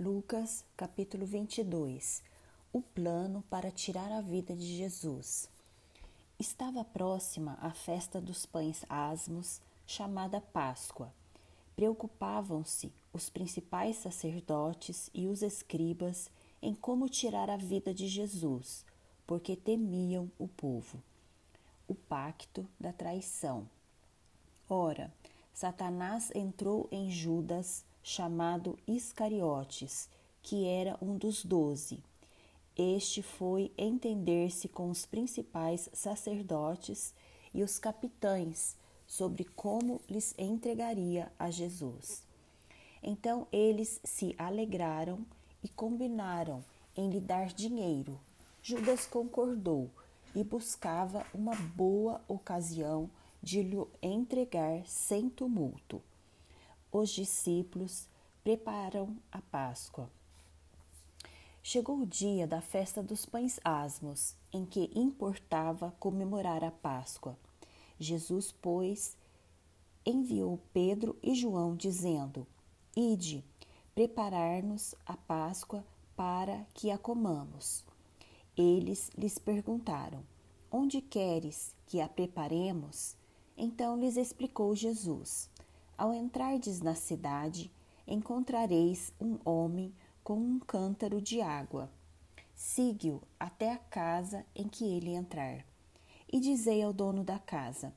Lucas, capítulo 22 O plano para tirar a vida de Jesus. Estava próxima a festa dos pães asmos, chamada Páscoa. Preocupavam-se os principais sacerdotes e os escribas em como tirar a vida de Jesus, porque temiam o povo. O pacto da traição. Ora, Satanás entrou em Judas, chamado Iscariotes, que era um dos doze. Este foi entender-se com os principais sacerdotes e os capitães sobre como lhes entregaria a Jesus. Então eles se alegraram e combinaram em lhe dar dinheiro. Judas concordou e buscava uma boa ocasião de lhe entregar sem tumulto. Os discípulos preparam a Páscoa. Chegou o dia da festa dos pães asmos, em que importava comemorar a Páscoa. Jesus, pois, enviou Pedro e João, dizendo: Ide, preparar-nos a Páscoa para que a comamos. Eles lhes perguntaram: Onde queres que a preparemos? Então lhes explicou Jesus: Ao entrardes na cidade, encontrareis um homem com um cântaro de água. Sigue-o até a casa em que ele entrar. E dizei ao dono da casa: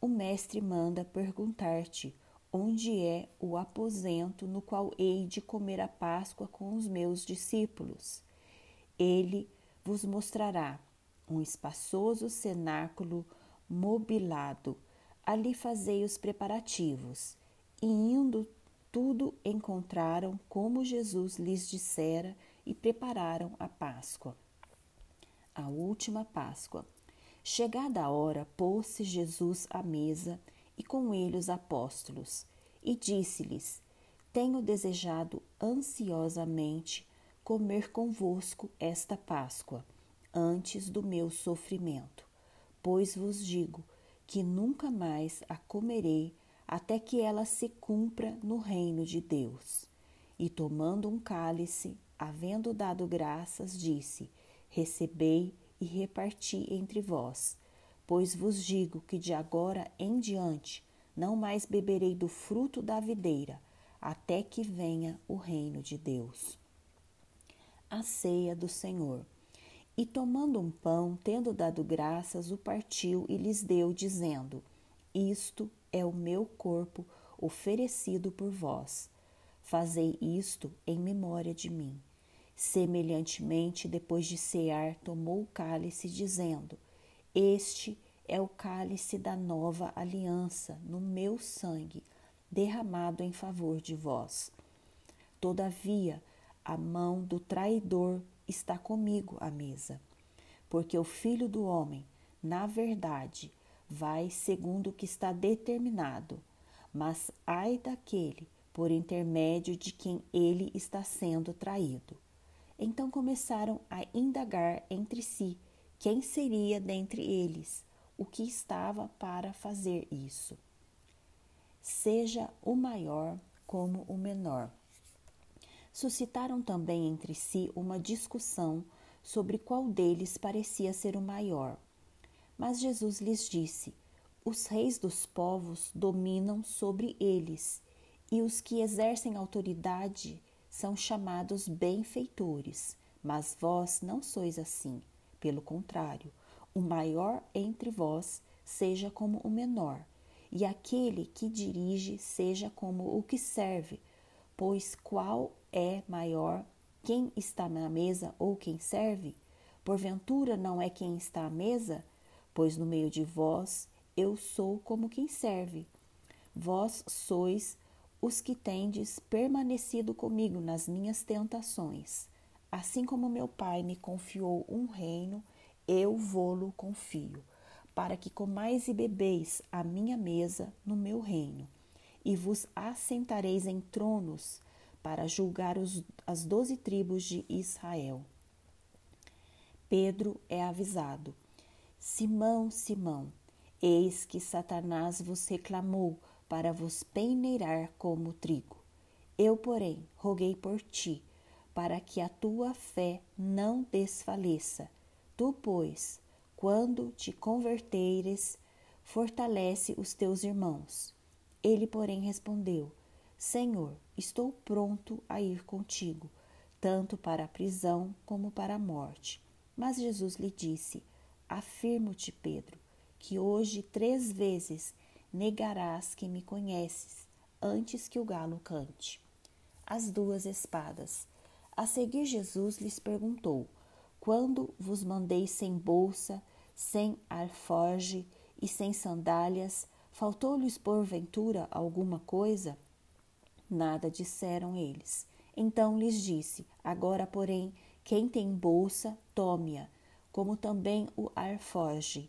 O mestre manda perguntar-te onde é o aposento no qual hei de comer a Páscoa com os meus discípulos. Ele vos mostrará um espaçoso cenáculo mobilado Ali fazei os preparativos. E indo tudo encontraram como Jesus lhes dissera e prepararam a Páscoa. A última Páscoa. Chegada a hora, pôs-se Jesus à mesa e com ele os apóstolos, e disse-lhes: Tenho desejado ansiosamente comer convosco esta Páscoa, antes do meu sofrimento. Pois vos digo que nunca mais a comerei até que ela se cumpra no reino de Deus. E tomando um cálice, havendo dado graças, disse: Recebei e reparti entre vós, pois vos digo que de agora em diante não mais beberei do fruto da videira, até que venha o reino de Deus. A ceia do Senhor. E tomando um pão, tendo dado graças, o partiu e lhes deu, dizendo: Isto é o meu corpo oferecido por vós. Fazei isto em memória de mim. Semelhantemente, depois de cear, tomou o cálice, dizendo: Este é o cálice da nova aliança no meu sangue, derramado em favor de vós. Todavia, a mão do traidor está comigo à mesa. Porque o filho do homem, na verdade, vai segundo o que está determinado, mas ai daquele por intermédio de quem ele está sendo traído. Então começaram a indagar entre si quem seria dentre eles o que estava para fazer isso. Seja o maior como o menor suscitaram também entre si uma discussão sobre qual deles parecia ser o maior. Mas Jesus lhes disse: Os reis dos povos dominam sobre eles, e os que exercem autoridade são chamados benfeitores. Mas vós não sois assim. Pelo contrário, o maior entre vós seja como o menor, e aquele que dirige seja como o que serve, pois qual é maior quem está na mesa ou quem serve? Porventura não é quem está à mesa? Pois no meio de vós eu sou como quem serve. Vós sois os que tendes permanecido comigo nas minhas tentações. Assim como meu Pai me confiou um reino, eu vou-lo confio, para que comais e bebeis a minha mesa no meu reino, e vos assentareis em tronos para julgar os, as doze tribos de Israel. Pedro é avisado: Simão, Simão, eis que Satanás vos reclamou para vos peneirar como trigo. Eu, porém, roguei por ti, para que a tua fé não desfaleça. Tu, pois, quando te converteres, fortalece os teus irmãos. Ele, porém, respondeu: Senhor, estou pronto a ir contigo, tanto para a prisão como para a morte. Mas Jesus lhe disse: Afirmo-te, Pedro, que hoje três vezes negarás que me conheces, antes que o galo cante. As duas espadas. A seguir, Jesus lhes perguntou: Quando vos mandei sem bolsa, sem alforge e sem sandálias, faltou-lhes porventura alguma coisa? Nada disseram eles. Então lhes disse: Agora, porém, quem tem bolsa, tome-a, como também o alforge,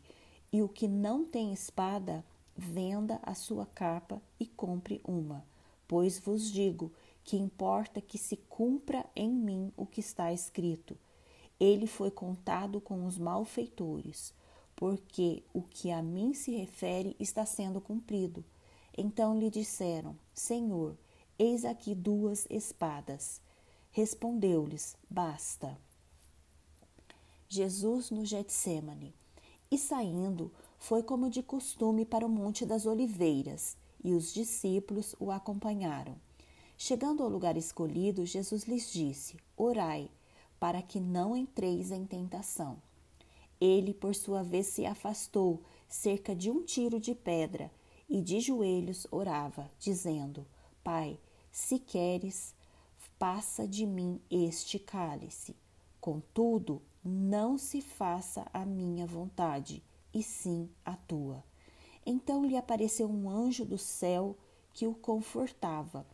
e o que não tem espada, venda a sua capa e compre uma. Pois vos digo que importa que se cumpra em mim o que está escrito. Ele foi contado com os malfeitores, porque o que a mim se refere está sendo cumprido. Então lhe disseram: Senhor, eis aqui duas espadas. Respondeu-lhes: Basta. Jesus no Getsemane. E saindo, foi como de costume para o Monte das Oliveiras, e os discípulos o acompanharam. Chegando ao lugar escolhido, Jesus lhes disse: Orai, para que não entreis em tentação. Ele, por sua vez, se afastou cerca de um tiro de pedra e de joelhos orava, dizendo: Pai, se queres, passa de mim este cálice. Contudo, não se faça a minha vontade, e sim a tua. Então lhe apareceu um anjo do céu que o confortava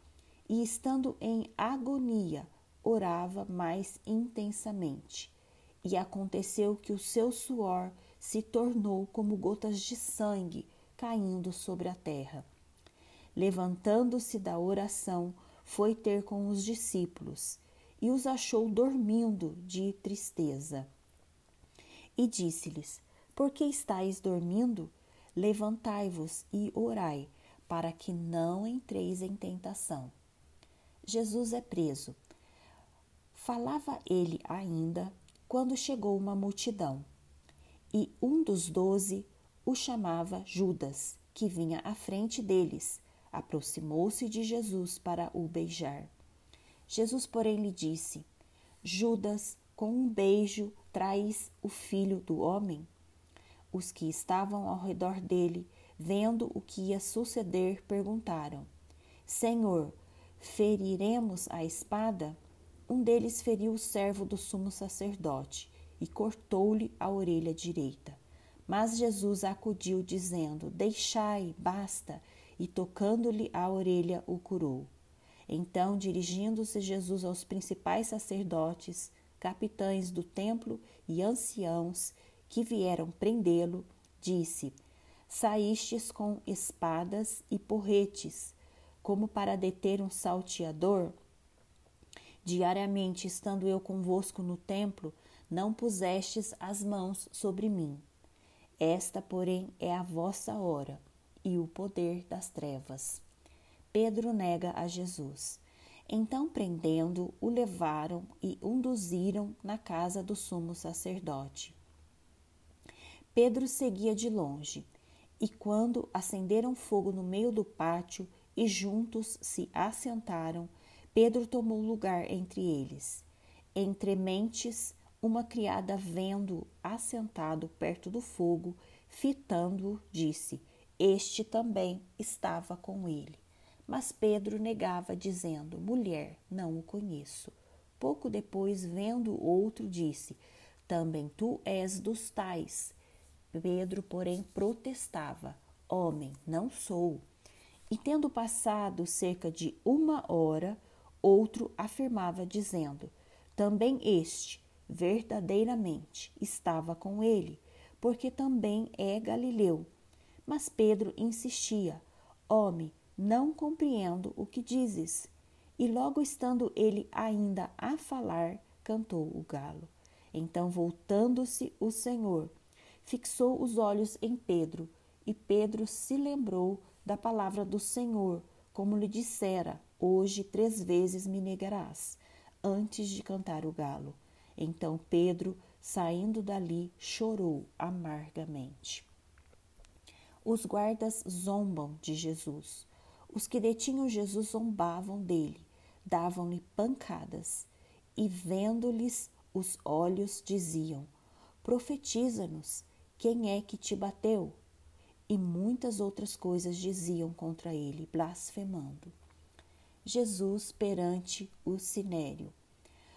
e, estando em agonia, orava mais intensamente. E aconteceu que o seu suor se tornou como gotas de sangue caindo sobre a terra. Levantando-se da oração, foi ter com os discípulos e os achou dormindo de tristeza. E disse-lhes: Por que estáis dormindo? Levantai-vos e orai, para que não entreis em tentação. Jesus é preso. Falava ele ainda quando chegou uma multidão, e um dos doze o chamava Judas, que vinha à frente deles. Aproximou-se de Jesus para o beijar. Jesus, porém, lhe disse: Judas, com um beijo traz o filho do homem? Os que estavam ao redor dele, vendo o que ia suceder, perguntaram: Senhor, Feriremos a espada? Um deles feriu o servo do sumo sacerdote e cortou-lhe a orelha direita. Mas Jesus acudiu, dizendo: Deixai, basta, e tocando-lhe a orelha, o curou. Então, dirigindo-se Jesus aos principais sacerdotes, capitães do templo e anciãos que vieram prendê-lo, disse: Saístes com espadas e porretes como para deter um salteador? Diariamente, estando eu convosco no templo, não pusestes as mãos sobre mim. Esta, porém, é a vossa hora e o poder das trevas. Pedro nega a Jesus. Então, prendendo, o levaram e conduziram na casa do sumo sacerdote. Pedro seguia de longe, e quando acenderam fogo no meio do pátio, e juntos se assentaram. Pedro tomou lugar entre eles. Entre mentes, uma criada vendo assentado perto do fogo, fitando-o, disse: Este também estava com ele. Mas Pedro negava, dizendo: Mulher, não o conheço. Pouco depois, vendo outro, disse: Também tu és dos tais. Pedro, porém, protestava: Homem, não sou. E tendo passado cerca de uma hora, outro afirmava, dizendo: Também este, verdadeiramente, estava com ele, porque também é Galileu. Mas Pedro insistia: Homem, não compreendo o que dizes. E logo estando ele ainda a falar, cantou o galo. Então, voltando-se o Senhor, fixou os olhos em Pedro, e Pedro se lembrou da palavra do Senhor, como lhe dissera: Hoje três vezes me negarás. antes de cantar o galo. Então Pedro, saindo dali, chorou amargamente. Os guardas zombam de Jesus. Os que detinham Jesus zombavam dele, davam-lhe pancadas e, vendo-lhes os olhos, diziam: Profetiza-nos, quem é que te bateu? E muitas outras coisas diziam contra ele, blasfemando. Jesus perante o sinério.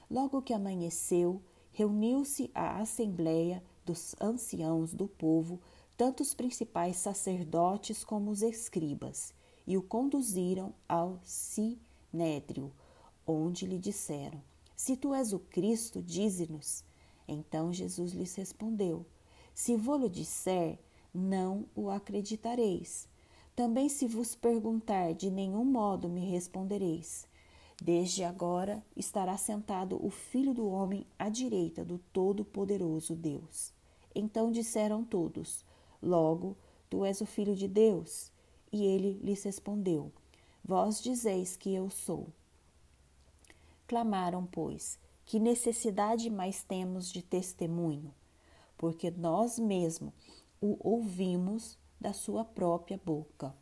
Logo que amanheceu, reuniu-se a assembleia dos anciãos do povo, tanto os principais sacerdotes como os escribas, e o conduziram ao sinédrio, onde lhe disseram: Se tu és o Cristo, dize-nos. Então Jesus lhes respondeu: Se vou-lo disser, não o acreditareis. Também, se vos perguntar, de nenhum modo me respondereis. Desde agora estará sentado o Filho do Homem à direita do Todo-Poderoso Deus. Então disseram todos: Logo, tu és o Filho de Deus. E ele lhes respondeu: Vós dizeis que eu sou. Clamaram, pois, que necessidade mais temos de testemunho? Porque nós mesmos o ouvimos da sua própria boca.